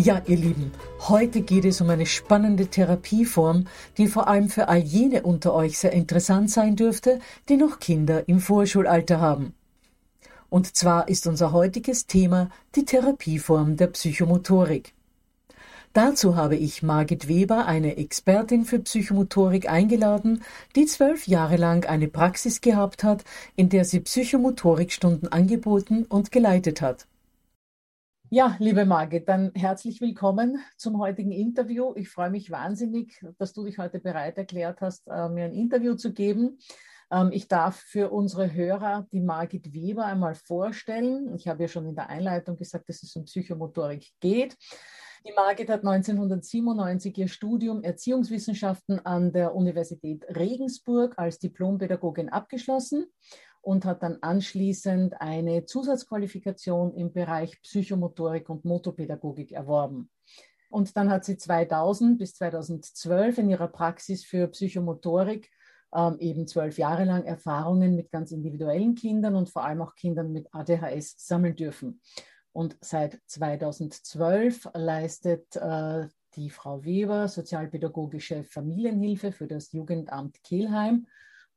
Ja, ihr Lieben, heute geht es um eine spannende Therapieform, die vor allem für all jene unter euch sehr interessant sein dürfte, die noch Kinder im Vorschulalter haben. Und zwar ist unser heutiges Thema die Therapieform der Psychomotorik. Dazu habe ich Margit Weber, eine Expertin für Psychomotorik, eingeladen, die zwölf Jahre lang eine Praxis gehabt hat, in der sie Psychomotorikstunden angeboten und geleitet hat. Ja, liebe Margit, dann herzlich willkommen zum heutigen Interview. Ich freue mich wahnsinnig, dass du dich heute bereit erklärt hast, äh, mir ein Interview zu geben. Ähm, ich darf für unsere Hörer die Margit Weber einmal vorstellen. Ich habe ja schon in der Einleitung gesagt, dass es um Psychomotorik geht. Die Margit hat 1997 ihr Studium Erziehungswissenschaften an der Universität Regensburg als Diplompädagogin abgeschlossen und hat dann anschließend eine Zusatzqualifikation im Bereich Psychomotorik und Motopädagogik erworben. Und dann hat sie 2000 bis 2012 in ihrer Praxis für Psychomotorik ähm, eben zwölf Jahre lang Erfahrungen mit ganz individuellen Kindern und vor allem auch Kindern mit ADHS sammeln dürfen. Und seit 2012 leistet äh, die Frau Weber sozialpädagogische Familienhilfe für das Jugendamt Kelheim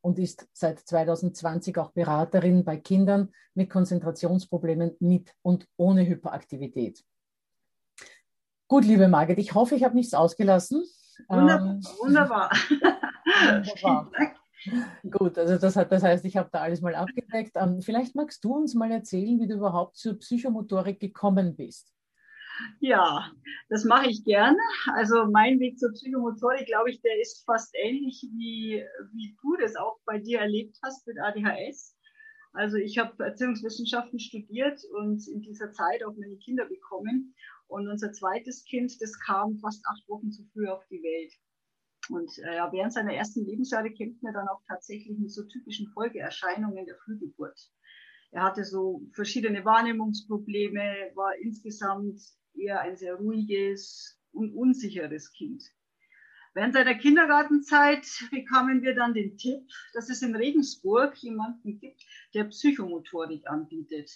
und ist seit 2020 auch Beraterin bei Kindern mit Konzentrationsproblemen mit und ohne Hyperaktivität. Gut, liebe Margit, ich hoffe, ich habe nichts ausgelassen. Wunderbar. Ähm, wunderbar. wunderbar. Gut, also das, hat, das heißt, ich habe da alles mal abgedeckt. Ähm, vielleicht magst du uns mal erzählen, wie du überhaupt zur Psychomotorik gekommen bist. Ja, das mache ich gerne. Also mein Weg zur Psychomotorik, glaube ich, der ist fast ähnlich wie, wie du das auch bei dir erlebt hast mit ADHS. Also ich habe Erziehungswissenschaften studiert und in dieser Zeit auch meine Kinder bekommen. Und unser zweites Kind, das kam fast acht Wochen zu früh auf die Welt. Und äh, während seiner ersten Lebensjahre kämpften wir dann auch tatsächlich mit so typischen Folgeerscheinungen der Frühgeburt. Er hatte so verschiedene Wahrnehmungsprobleme, war insgesamt eher ein sehr ruhiges und unsicheres Kind. Während seiner Kindergartenzeit bekamen wir dann den Tipp, dass es in Regensburg jemanden gibt, der Psychomotorik anbietet.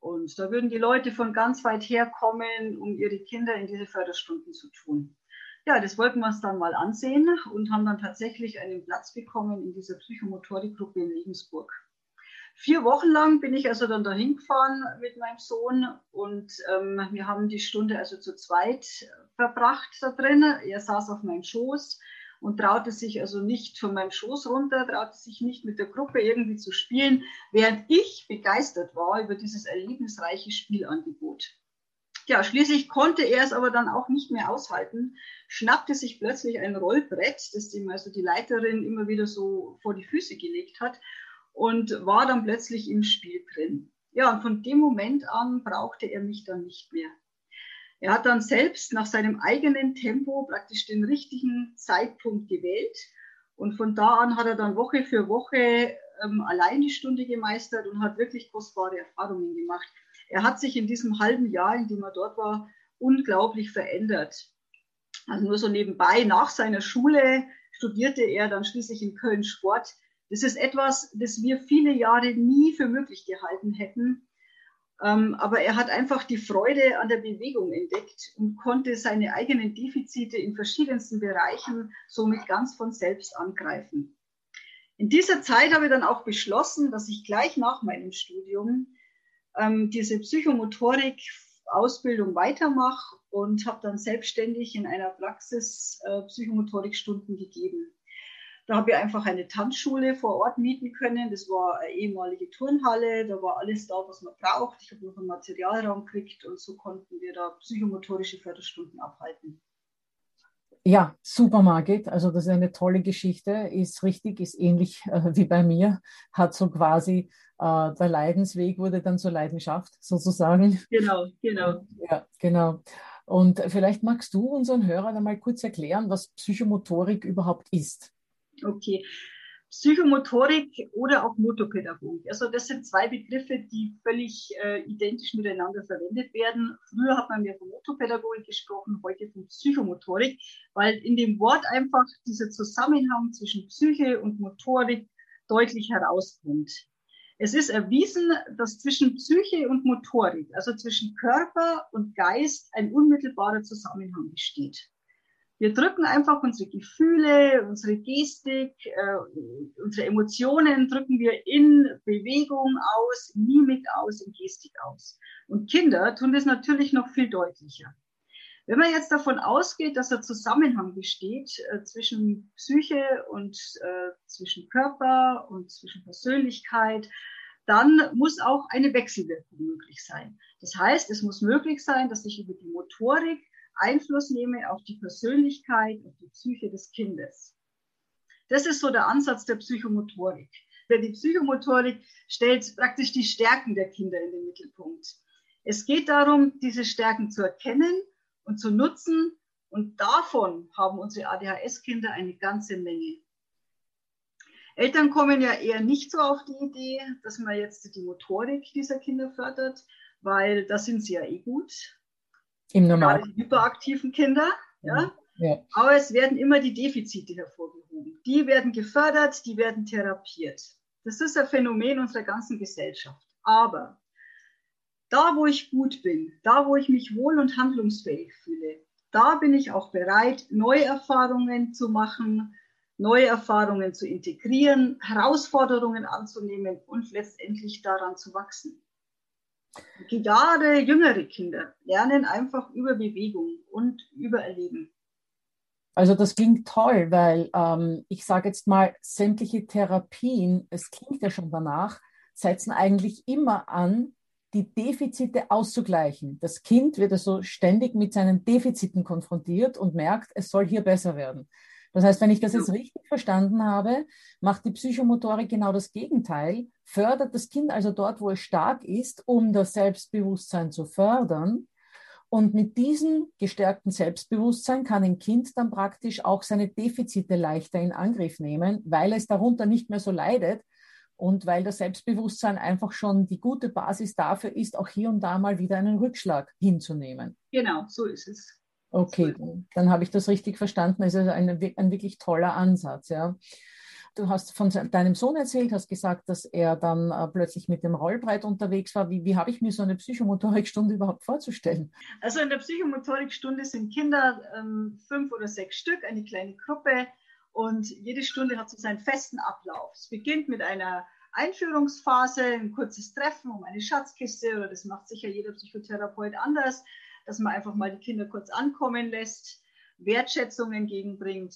Und da würden die Leute von ganz weit her kommen, um ihre Kinder in diese Förderstunden zu tun. Ja, das wollten wir uns dann mal ansehen und haben dann tatsächlich einen Platz bekommen in dieser Psychomotorikgruppe in Regensburg. Vier Wochen lang bin ich also dann dahin gefahren mit meinem Sohn und ähm, wir haben die Stunde also zu zweit verbracht da drin. Er saß auf meinem Schoß und traute sich also nicht von meinem Schoß runter, traute sich nicht mit der Gruppe irgendwie zu spielen, während ich begeistert war über dieses erlebnisreiche Spielangebot. Ja, schließlich konnte er es aber dann auch nicht mehr aushalten, schnappte sich plötzlich ein Rollbrett, das ihm also die Leiterin immer wieder so vor die Füße gelegt hat und war dann plötzlich im Spiel drin. Ja, und von dem Moment an brauchte er mich dann nicht mehr. Er hat dann selbst nach seinem eigenen Tempo praktisch den richtigen Zeitpunkt gewählt und von da an hat er dann Woche für Woche ähm, allein die Stunde gemeistert und hat wirklich kostbare Erfahrungen gemacht. Er hat sich in diesem halben Jahr, in dem er dort war, unglaublich verändert. Also nur so nebenbei, nach seiner Schule studierte er dann schließlich in Köln Sport. Das ist etwas, das wir viele Jahre nie für möglich gehalten hätten. Ähm, aber er hat einfach die Freude an der Bewegung entdeckt und konnte seine eigenen Defizite in verschiedensten Bereichen somit ganz von selbst angreifen. In dieser Zeit habe ich dann auch beschlossen, dass ich gleich nach meinem Studium ähm, diese Psychomotorik-Ausbildung weitermache und habe dann selbstständig in einer Praxis äh, Psychomotorikstunden gegeben. Da habe ich einfach eine Tanzschule vor Ort mieten können. Das war eine ehemalige Turnhalle. Da war alles da, was man braucht. Ich habe noch einen Materialraum gekriegt und so konnten wir da psychomotorische Förderstunden abhalten. Ja, super, Margit. Also das ist eine tolle Geschichte. Ist richtig, ist ähnlich äh, wie bei mir. Hat so quasi äh, der Leidensweg wurde dann zur Leidenschaft sozusagen. Genau, genau. Ja, genau. Und vielleicht magst du unseren Hörern einmal kurz erklären, was Psychomotorik überhaupt ist. Okay. Psychomotorik oder auch Motopädagogik. Also das sind zwei Begriffe, die völlig äh, identisch miteinander verwendet werden. Früher hat man mehr von Motopädagogik gesprochen, heute von Psychomotorik, weil in dem Wort einfach dieser Zusammenhang zwischen Psyche und Motorik deutlich herauskommt. Es ist erwiesen, dass zwischen Psyche und Motorik, also zwischen Körper und Geist, ein unmittelbarer Zusammenhang besteht. Wir drücken einfach unsere Gefühle, unsere Gestik, äh, unsere Emotionen drücken wir in Bewegung aus, Mimik aus, in Gestik aus. Und Kinder tun das natürlich noch viel deutlicher. Wenn man jetzt davon ausgeht, dass ein Zusammenhang besteht äh, zwischen Psyche und äh, zwischen Körper und zwischen Persönlichkeit, dann muss auch eine Wechselwirkung möglich sein. Das heißt, es muss möglich sein, dass ich über die Motorik Einfluss nehme auf die Persönlichkeit, auf die Psyche des Kindes. Das ist so der Ansatz der Psychomotorik. Die Psychomotorik stellt praktisch die Stärken der Kinder in den Mittelpunkt. Es geht darum, diese Stärken zu erkennen und zu nutzen. Und davon haben unsere ADHS-Kinder eine ganze Menge. Eltern kommen ja eher nicht so auf die Idee, dass man jetzt die Motorik dieser Kinder fördert, weil da sind sie ja eh gut. Im Normal. Die hyperaktiven Kinder. Ja? ja. Aber es werden immer die Defizite hervorgehoben. Die werden gefördert, die werden therapiert. Das ist ein Phänomen unserer ganzen Gesellschaft. Aber da, wo ich gut bin, da, wo ich mich wohl und handlungsfähig fühle, da bin ich auch bereit, neue Erfahrungen zu machen, neue Erfahrungen zu integrieren, Herausforderungen anzunehmen und letztendlich daran zu wachsen. Gerade jüngere Kinder lernen einfach über Bewegung und über Erleben. Also das klingt toll, weil ähm, ich sage jetzt mal, sämtliche Therapien, es klingt ja schon danach, setzen eigentlich immer an, die Defizite auszugleichen. Das Kind wird also ständig mit seinen Defiziten konfrontiert und merkt, es soll hier besser werden. Das heißt, wenn ich das jetzt richtig verstanden habe, macht die Psychomotorik genau das Gegenteil, fördert das Kind also dort, wo es stark ist, um das Selbstbewusstsein zu fördern. Und mit diesem gestärkten Selbstbewusstsein kann ein Kind dann praktisch auch seine Defizite leichter in Angriff nehmen, weil es darunter nicht mehr so leidet und weil das Selbstbewusstsein einfach schon die gute Basis dafür ist, auch hier und da mal wieder einen Rückschlag hinzunehmen. Genau, so ist es. Okay, dann habe ich das richtig verstanden. Es ist ein, ein wirklich toller Ansatz, ja. Du hast von deinem Sohn erzählt, hast gesagt, dass er dann äh, plötzlich mit dem Rollbrett unterwegs war. Wie, wie habe ich mir so eine Psychomotorikstunde überhaupt vorzustellen? Also in der Psychomotorikstunde sind Kinder ähm, fünf oder sechs Stück, eine kleine Gruppe und jede Stunde hat so seinen festen Ablauf. Es beginnt mit einer Einführungsphase, ein kurzes Treffen um eine Schatzkiste oder das macht sicher jeder Psychotherapeut anders dass man einfach mal die Kinder kurz ankommen lässt, Wertschätzung entgegenbringt.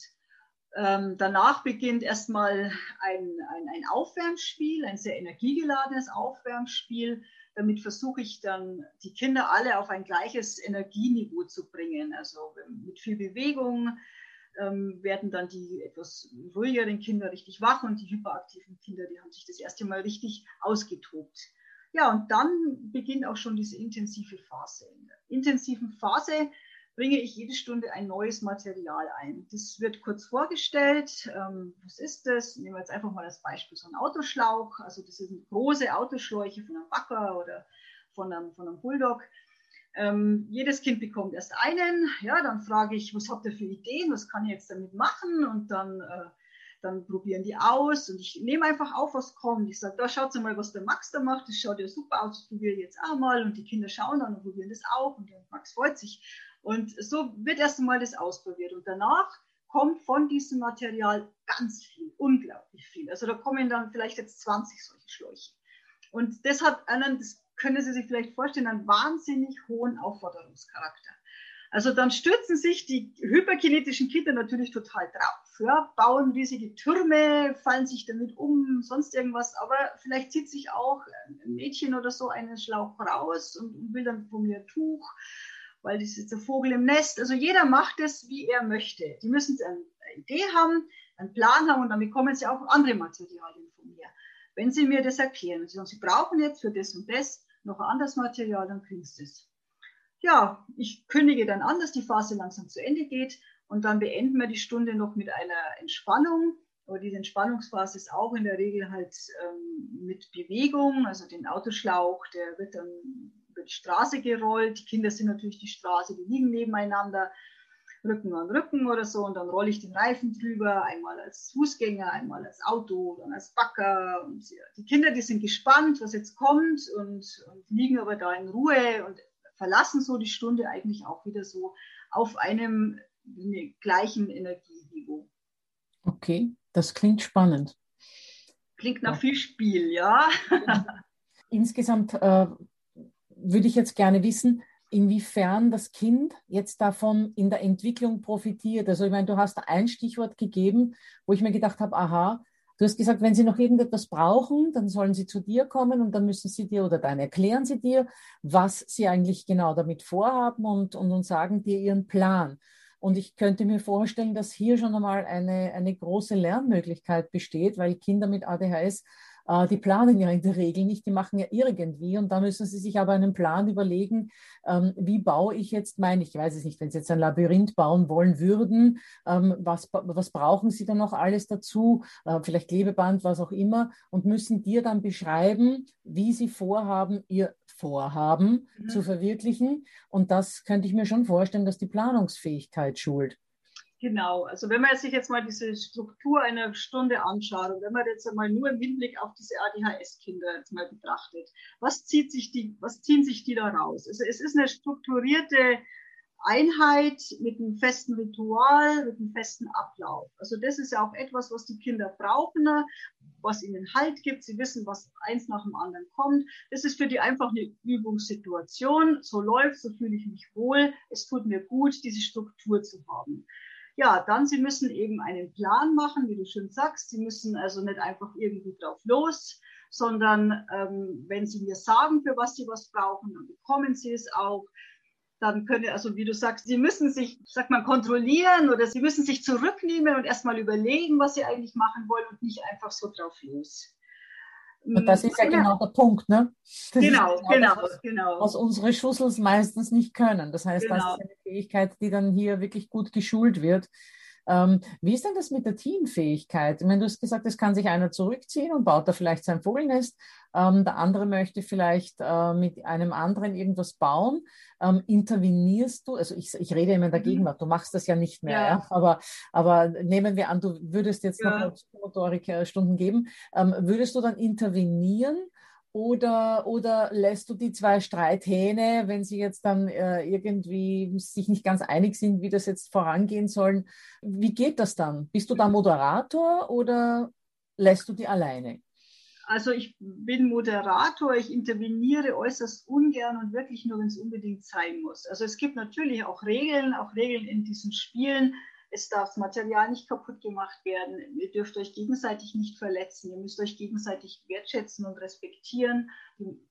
Ähm, danach beginnt erstmal ein, ein, ein Aufwärmspiel, ein sehr energiegeladenes Aufwärmspiel. Damit versuche ich dann, die Kinder alle auf ein gleiches Energieniveau zu bringen. Also mit viel Bewegung ähm, werden dann die etwas ruhigeren Kinder richtig wach und die hyperaktiven Kinder, die haben sich das erste Mal richtig ausgetobt. Ja, und dann beginnt auch schon diese intensive Phase. In der intensiven Phase bringe ich jede Stunde ein neues Material ein. Das wird kurz vorgestellt. Ähm, was ist das? Nehmen wir jetzt einfach mal als Beispiel so einen Autoschlauch. Also das sind große Autoschläuche von einem Backer oder von einem, von einem Bulldog. Ähm, jedes Kind bekommt erst einen. Ja, dann frage ich, was habt ihr für Ideen? Was kann ich jetzt damit machen? Und dann, äh, dann probieren die aus. Und ich nehme einfach auf, was kommt. Ich sage, da schaut mal, was der Max da macht. Das schaut ja super aus. Das probiere ich jetzt auch mal. Und die Kinder schauen dann und probieren das auch. Und der Max freut sich. Und so wird erst einmal das ausprobiert. Und danach kommt von diesem Material ganz viel, unglaublich viel. Also da kommen dann vielleicht jetzt 20 solche Schläuche. Und das hat einen, das können Sie sich vielleicht vorstellen, einen wahnsinnig hohen Aufforderungscharakter. Also dann stürzen sich die hyperkinetischen Kinder natürlich total drauf, ja, bauen riesige Türme, fallen sich damit um, sonst irgendwas. Aber vielleicht zieht sich auch ein Mädchen oder so einen Schlauch raus und will dann von mir ein Tuch weil das ist der Vogel im Nest. Also jeder macht es, wie er möchte. Die müssen eine Idee haben, einen Plan haben und dann bekommen sie auch andere Materialien von mir. Wenn sie mir das erklären, sie sagen, sie brauchen jetzt für das und das noch ein anderes Material, dann kriegen sie es. Ja, ich kündige dann an, dass die Phase langsam zu Ende geht und dann beenden wir die Stunde noch mit einer Entspannung. Aber diese Entspannungsphase ist auch in der Regel halt ähm, mit Bewegung, also den Autoschlauch, der wird dann über die Straße gerollt. Die Kinder sind natürlich die Straße, die liegen nebeneinander, Rücken an Rücken oder so. Und dann rolle ich den Reifen drüber, einmal als Fußgänger, einmal als Auto, dann als Backer. Und die Kinder, die sind gespannt, was jetzt kommt und, und liegen aber da in Ruhe und verlassen so die Stunde eigentlich auch wieder so auf einem gleichen Energieniveau. Okay, das klingt spannend. Klingt nach ja. viel Spiel, ja. Insgesamt äh, würde ich jetzt gerne wissen, inwiefern das Kind jetzt davon in der Entwicklung profitiert. Also ich meine, du hast ein Stichwort gegeben, wo ich mir gedacht habe, aha, du hast gesagt, wenn sie noch irgendetwas brauchen, dann sollen sie zu dir kommen und dann müssen sie dir oder dann erklären sie dir, was sie eigentlich genau damit vorhaben und, und, und sagen dir ihren Plan. Und ich könnte mir vorstellen, dass hier schon einmal eine, eine große Lernmöglichkeit besteht, weil Kinder mit ADHS die planen ja in der Regel nicht, die machen ja irgendwie und da müssen sie sich aber einen Plan überlegen, ähm, wie baue ich jetzt mein, ich weiß es nicht, wenn sie jetzt ein Labyrinth bauen wollen würden, ähm, was, was brauchen sie dann noch alles dazu, äh, vielleicht Klebeband, was auch immer und müssen dir dann beschreiben, wie sie vorhaben, ihr Vorhaben mhm. zu verwirklichen. Und das könnte ich mir schon vorstellen, dass die Planungsfähigkeit schult. Genau, also wenn man sich jetzt mal diese Struktur einer Stunde anschaut und wenn man jetzt einmal nur im Hinblick auf diese ADHS-Kinder jetzt mal betrachtet, was zieht sich die, was ziehen sich die da raus? Also es ist eine strukturierte Einheit mit einem festen Ritual, mit einem festen Ablauf. Also das ist ja auch etwas, was die Kinder brauchen, was ihnen Halt gibt. Sie wissen, was eins nach dem anderen kommt. Das ist für die einfach eine Übungssituation. So läuft, so fühle ich mich wohl. Es tut mir gut, diese Struktur zu haben. Ja, dann, Sie müssen eben einen Plan machen, wie du schon sagst. Sie müssen also nicht einfach irgendwie drauf los, sondern ähm, wenn Sie mir sagen, für was Sie was brauchen, dann bekommen Sie es auch. Dann können, also wie du sagst, Sie müssen sich, sagt man, kontrollieren oder Sie müssen sich zurücknehmen und erstmal überlegen, was Sie eigentlich machen wollen und nicht einfach so drauf los. Und das ist ja genau der Punkt, ne? Das genau, genau, genau, das, was, genau. Was unsere Schussels meistens nicht können. Das heißt, genau. das ist eine Fähigkeit, die dann hier wirklich gut geschult wird. Ähm, wie ist denn das mit der Teamfähigkeit? Meine, du hast gesagt, es kann sich einer zurückziehen und baut da vielleicht sein Vogelnest. Ähm, der andere möchte vielleicht äh, mit einem anderen irgendwas bauen. Ähm, intervenierst du, also ich, ich rede immer in der mhm. Gegenwart, du machst das ja nicht mehr, ja. ja? Aber, aber nehmen wir an, du würdest jetzt ja. noch Motorik-Stunden geben, ähm, würdest du dann intervenieren? Oder, oder lässt du die zwei Streithähne, wenn sie jetzt dann äh, irgendwie sich nicht ganz einig sind, wie das jetzt vorangehen sollen? Wie geht das dann? Bist du da Moderator oder lässt du die alleine? Also ich bin Moderator, ich interveniere äußerst ungern und wirklich nur, wenn es unbedingt sein muss. Also es gibt natürlich auch Regeln, auch Regeln in diesen Spielen. Es darf das Material nicht kaputt gemacht werden. Ihr dürft euch gegenseitig nicht verletzen. Ihr müsst euch gegenseitig wertschätzen und respektieren.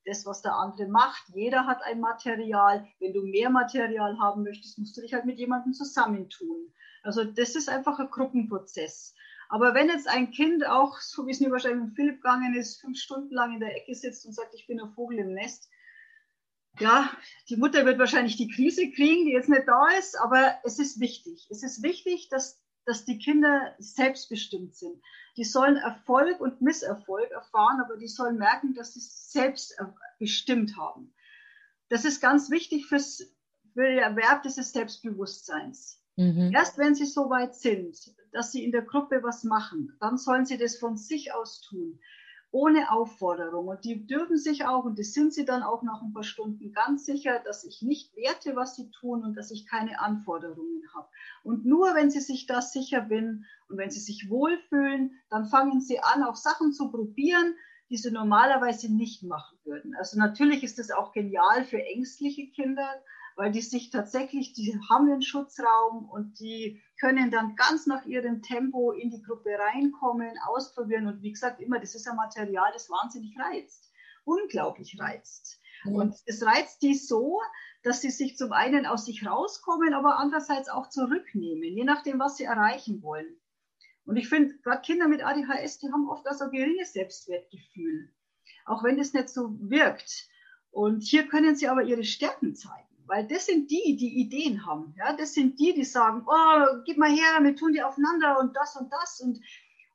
Das, was der andere macht. Jeder hat ein Material. Wenn du mehr Material haben möchtest, musst du dich halt mit jemandem zusammentun. Also das ist einfach ein Gruppenprozess. Aber wenn jetzt ein Kind auch, so wie es mir wahrscheinlich mit Philipp gegangen ist, fünf Stunden lang in der Ecke sitzt und sagt, ich bin ein Vogel im Nest, ja, die Mutter wird wahrscheinlich die Krise kriegen, die jetzt nicht da ist, aber es ist wichtig. Es ist wichtig, dass, dass die Kinder selbstbestimmt sind. Die sollen Erfolg und Misserfolg erfahren, aber die sollen merken, dass sie es selbst bestimmt haben. Das ist ganz wichtig fürs, für den Erwerb des Selbstbewusstseins. Mhm. Erst wenn sie so weit sind, dass sie in der Gruppe was machen, dann sollen sie das von sich aus tun ohne Aufforderung. Und die dürfen sich auch, und das sind sie dann auch nach ein paar Stunden, ganz sicher, dass ich nicht werte, was sie tun und dass ich keine Anforderungen habe. Und nur wenn sie sich das sicher bin und wenn sie sich wohlfühlen, dann fangen sie an, auch Sachen zu probieren, die sie normalerweise nicht machen würden. Also natürlich ist das auch genial für ängstliche Kinder, weil die sich tatsächlich, die haben einen Schutzraum und die können dann ganz nach ihrem Tempo in die Gruppe reinkommen, ausprobieren und wie gesagt, immer, das ist ein Material, das wahnsinnig reizt, unglaublich reizt. Mhm. Und es reizt die so, dass sie sich zum einen aus sich rauskommen, aber andererseits auch zurücknehmen, je nachdem, was sie erreichen wollen. Und ich finde, gerade Kinder mit ADHS, die haben oft also ein geringes Selbstwertgefühl, auch wenn das nicht so wirkt. Und hier können sie aber ihre Stärken zeigen. Weil das sind die, die Ideen haben. Ja? Das sind die, die sagen, oh, gib mal her, wir tun die aufeinander und das und das. Und,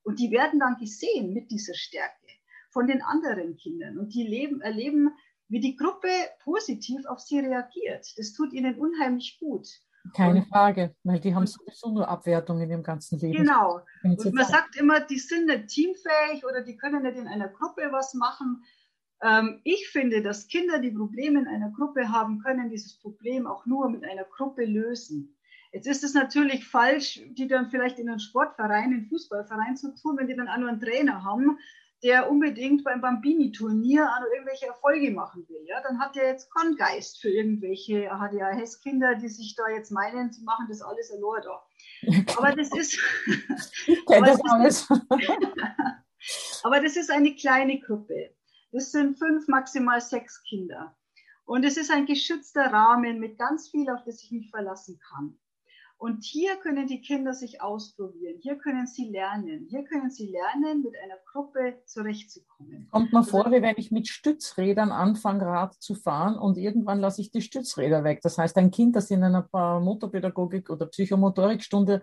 und die werden dann gesehen mit dieser Stärke von den anderen Kindern. Und die leben, erleben, wie die Gruppe positiv auf sie reagiert. Das tut ihnen unheimlich gut. Keine und, Frage, weil die haben sowieso nur Abwertung in ihrem ganzen Leben. Genau. Und man sagt immer, die sind nicht teamfähig oder die können nicht in einer Gruppe was machen. Ähm, ich finde, dass Kinder, die Probleme in einer Gruppe haben, können dieses Problem auch nur mit einer Gruppe lösen. Jetzt ist es natürlich falsch, die dann vielleicht in einen Sportverein, in einen Fußballverein zu tun, wenn die dann auch nur einen Trainer haben, der unbedingt beim Bambini-Turnier irgendwelche Erfolge machen will. Ja, dann hat er jetzt keinen Geist für irgendwelche ADHS-Kinder, die sich da jetzt meinen, sie machen das alles allein da. Aber das ist. Ich kenne das alles. aber das ist eine kleine Gruppe. Das sind fünf, maximal sechs Kinder. Und es ist ein geschützter Rahmen mit ganz viel, auf das ich mich verlassen kann. Und hier können die Kinder sich ausprobieren. Hier können sie lernen. Hier können sie lernen, mit einer Gruppe zurechtzukommen. Kommt mir vor, wie wenn ich mit Stützrädern anfange, Rad zu fahren und irgendwann lasse ich die Stützräder weg. Das heißt, ein Kind, das in einer Motorpädagogik oder Psychomotorikstunde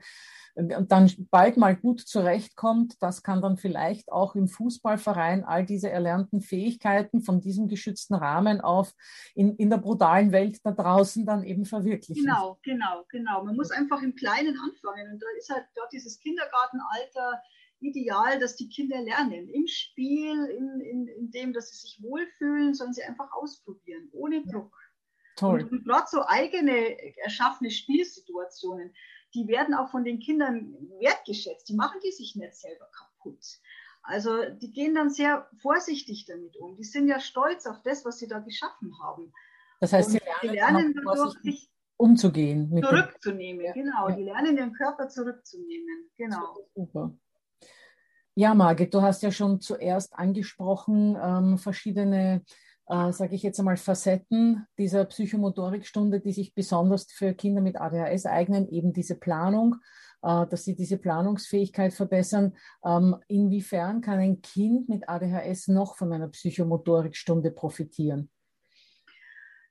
dann bald mal gut zurechtkommt, das kann dann vielleicht auch im Fußballverein all diese erlernten Fähigkeiten von diesem geschützten Rahmen auf in, in der brutalen Welt da draußen dann eben verwirklichen. Genau, genau, genau. Man muss einfach im Kleinen anfangen. Und da ist halt dort dieses Kindergartenalter ideal, dass die Kinder lernen. Im Spiel, in, in, in dem, dass sie sich wohlfühlen, sollen sie einfach ausprobieren, ohne Druck. Toll. Und, und gerade so eigene erschaffene Spielsituationen die werden auch von den Kindern wertgeschätzt. Die machen die sich nicht selber kaputt. Also die gehen dann sehr vorsichtig damit um. Die sind ja stolz auf das, was sie da geschaffen haben. Das heißt, sie lernen, lernen dadurch, sich umzugehen. zurückzunehmen, dem, genau. Ja. Die lernen ihren Körper zurückzunehmen. Genau. Super. Ja, Margit, du hast ja schon zuerst angesprochen, ähm, verschiedene äh, sage ich jetzt einmal, Facetten dieser Psychomotorikstunde, die sich besonders für Kinder mit ADHS eignen, eben diese Planung, äh, dass sie diese Planungsfähigkeit verbessern. Ähm, inwiefern kann ein Kind mit ADHS noch von einer Psychomotorikstunde profitieren?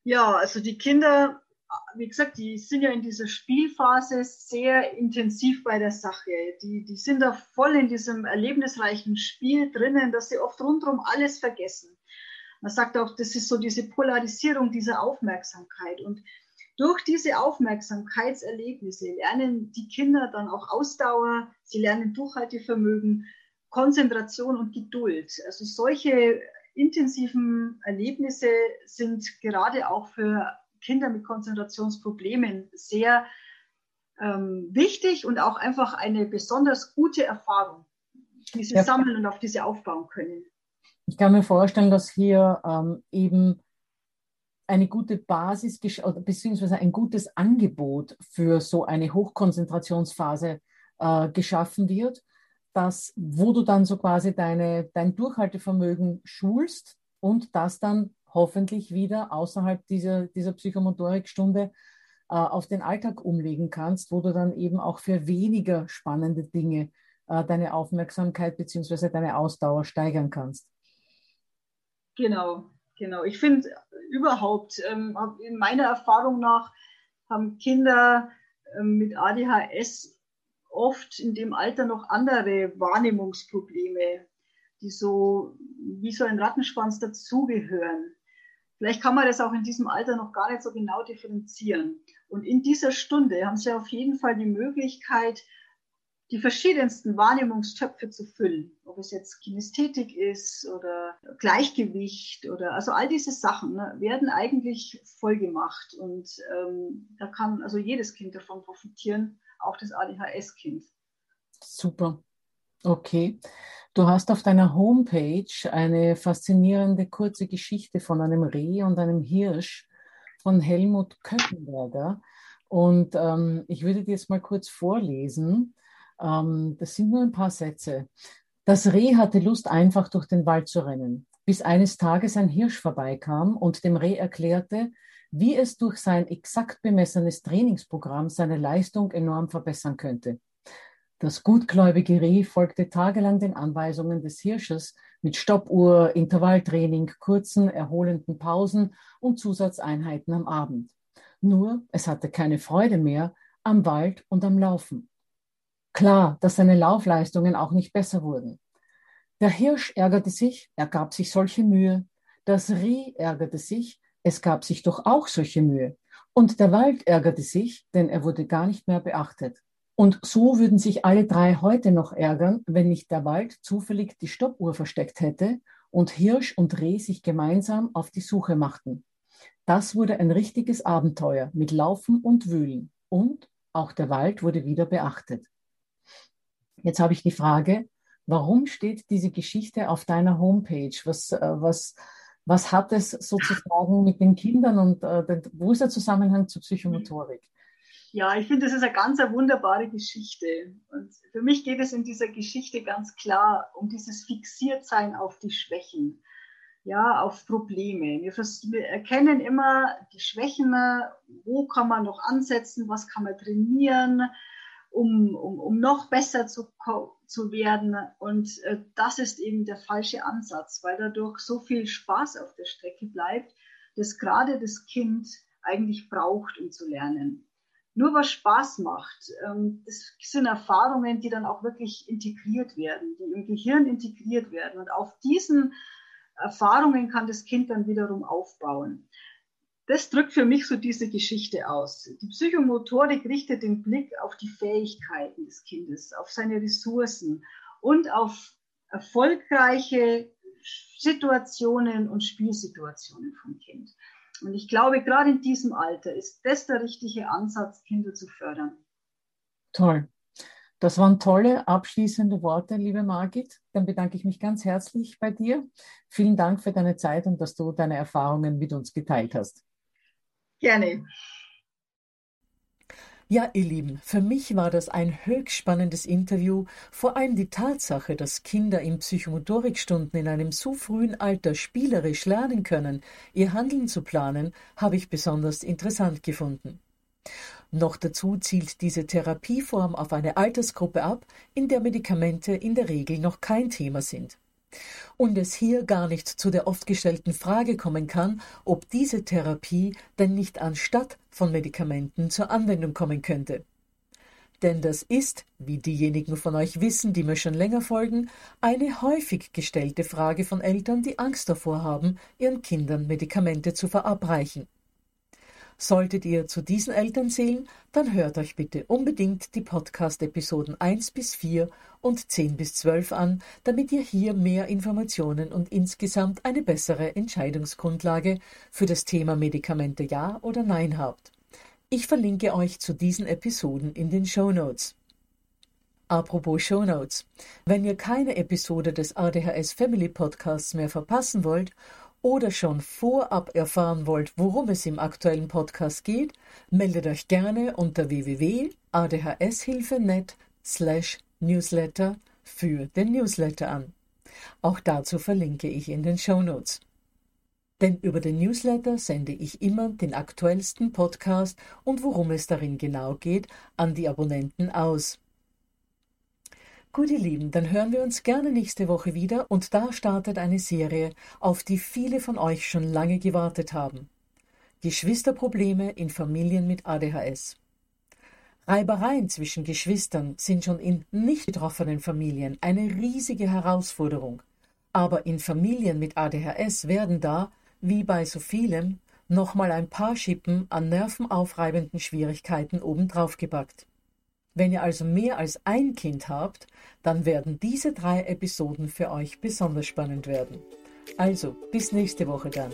Ja, also die Kinder, wie gesagt, die sind ja in dieser Spielphase sehr intensiv bei der Sache. Die, die sind da voll in diesem erlebnisreichen Spiel drinnen, dass sie oft rundherum alles vergessen. Man sagt auch, das ist so diese Polarisierung dieser Aufmerksamkeit. Und durch diese Aufmerksamkeitserlebnisse lernen die Kinder dann auch Ausdauer, sie lernen Durchhaltevermögen, Konzentration und Geduld. Also solche intensiven Erlebnisse sind gerade auch für Kinder mit Konzentrationsproblemen sehr ähm, wichtig und auch einfach eine besonders gute Erfahrung, die sie ja. sammeln und auf diese aufbauen können. Ich kann mir vorstellen, dass hier ähm, eben eine gute Basis beziehungsweise ein gutes Angebot für so eine Hochkonzentrationsphase äh, geschaffen wird, dass, wo du dann so quasi deine, dein Durchhaltevermögen schulst und das dann hoffentlich wieder außerhalb dieser, dieser Psychomotorikstunde äh, auf den Alltag umlegen kannst, wo du dann eben auch für weniger spannende Dinge äh, deine Aufmerksamkeit beziehungsweise deine Ausdauer steigern kannst. Genau, genau. Ich finde überhaupt, ähm, in meiner Erfahrung nach, haben Kinder ähm, mit ADHS oft in dem Alter noch andere Wahrnehmungsprobleme, die so wie so ein Rattenschwanz dazugehören. Vielleicht kann man das auch in diesem Alter noch gar nicht so genau differenzieren. Und in dieser Stunde haben Sie auf jeden Fall die Möglichkeit, die verschiedensten Wahrnehmungstöpfe zu füllen. Ob es jetzt Kinästhetik ist oder Gleichgewicht oder also all diese Sachen ne, werden eigentlich voll gemacht. Und ähm, da kann also jedes Kind davon profitieren, auch das ADHS-Kind. Super. Okay. Du hast auf deiner Homepage eine faszinierende kurze Geschichte von einem Reh und einem Hirsch von Helmut Köckenberger. Und ähm, ich würde dir jetzt mal kurz vorlesen. Ähm, das sind nur ein paar Sätze. Das Reh hatte Lust, einfach durch den Wald zu rennen, bis eines Tages ein Hirsch vorbeikam und dem Reh erklärte, wie es durch sein exakt bemessenes Trainingsprogramm seine Leistung enorm verbessern könnte. Das gutgläubige Reh folgte tagelang den Anweisungen des Hirsches mit Stoppuhr, Intervalltraining, kurzen, erholenden Pausen und Zusatzeinheiten am Abend. Nur es hatte keine Freude mehr am Wald und am Laufen. Klar, dass seine Laufleistungen auch nicht besser wurden. Der Hirsch ärgerte sich, er gab sich solche Mühe. Das Reh ärgerte sich, es gab sich doch auch solche Mühe. Und der Wald ärgerte sich, denn er wurde gar nicht mehr beachtet. Und so würden sich alle drei heute noch ärgern, wenn nicht der Wald zufällig die Stoppuhr versteckt hätte und Hirsch und Reh sich gemeinsam auf die Suche machten. Das wurde ein richtiges Abenteuer mit Laufen und Wühlen. Und auch der Wald wurde wieder beachtet. Jetzt habe ich die Frage, warum steht diese Geschichte auf deiner Homepage? Was, äh, was, was hat es sozusagen mit den Kindern und äh, wo ist der Zusammenhang zur Psychomotorik? Ja, ich finde, das ist eine ganz eine wunderbare Geschichte. Und für mich geht es in dieser Geschichte ganz klar um dieses Fixiertsein auf die Schwächen, ja, auf Probleme. Wir, wir erkennen immer die Schwächen, wo kann man noch ansetzen, was kann man trainieren, um, um, um noch besser zu, zu werden. Und äh, das ist eben der falsche Ansatz, weil dadurch so viel Spaß auf der Strecke bleibt, dass gerade das Kind eigentlich braucht, um zu lernen. Nur was Spaß macht, ähm, das sind Erfahrungen, die dann auch wirklich integriert werden, die im Gehirn integriert werden. Und auf diesen Erfahrungen kann das Kind dann wiederum aufbauen das drückt für mich so diese Geschichte aus. Die Psychomotorik richtet den Blick auf die Fähigkeiten des Kindes, auf seine Ressourcen und auf erfolgreiche Situationen und Spielsituationen vom Kind. Und ich glaube, gerade in diesem Alter ist das der richtige Ansatz, Kinder zu fördern. Toll. Das waren tolle abschließende Worte, liebe Margit. Dann bedanke ich mich ganz herzlich bei dir. Vielen Dank für deine Zeit und dass du deine Erfahrungen mit uns geteilt hast. Gerne. Ja, ihr Lieben, für mich war das ein höchst spannendes Interview. Vor allem die Tatsache, dass Kinder in Psychomotorikstunden in einem so frühen Alter spielerisch lernen können, ihr Handeln zu planen, habe ich besonders interessant gefunden. Noch dazu zielt diese Therapieform auf eine Altersgruppe ab, in der Medikamente in der Regel noch kein Thema sind und es hier gar nicht zu der oft gestellten Frage kommen kann, ob diese Therapie denn nicht anstatt von Medikamenten zur Anwendung kommen könnte. Denn das ist, wie diejenigen von euch wissen, die mir schon länger folgen, eine häufig gestellte Frage von Eltern, die Angst davor haben, ihren Kindern Medikamente zu verabreichen. Solltet ihr zu diesen Eltern zählen, dann hört euch bitte unbedingt die Podcast-Episoden 1 bis 4 und 10 bis 12 an, damit ihr hier mehr Informationen und insgesamt eine bessere Entscheidungsgrundlage für das Thema Medikamente Ja oder Nein habt. Ich verlinke euch zu diesen Episoden in den Show Notes. Apropos Show Notes. Wenn ihr keine Episode des ADHS Family Podcasts mehr verpassen wollt oder schon vorab erfahren wollt, worum es im aktuellen Podcast geht, meldet euch gerne unter www.adhshilfe.net slash newsletter für den Newsletter an. Auch dazu verlinke ich in den Show Notes. Denn über den Newsletter sende ich immer den aktuellsten Podcast und worum es darin genau geht, an die Abonnenten aus. Gut, ihr Lieben, dann hören wir uns gerne nächste Woche wieder und da startet eine Serie, auf die viele von euch schon lange gewartet haben. Geschwisterprobleme in Familien mit ADHS. Reibereien zwischen Geschwistern sind schon in nicht betroffenen Familien eine riesige Herausforderung. Aber in Familien mit ADHS werden da, wie bei so vielem, nochmal ein paar Schippen an nervenaufreibenden Schwierigkeiten obendrauf gepackt. Wenn ihr also mehr als ein Kind habt, dann werden diese drei Episoden für euch besonders spannend werden. Also, bis nächste Woche dann.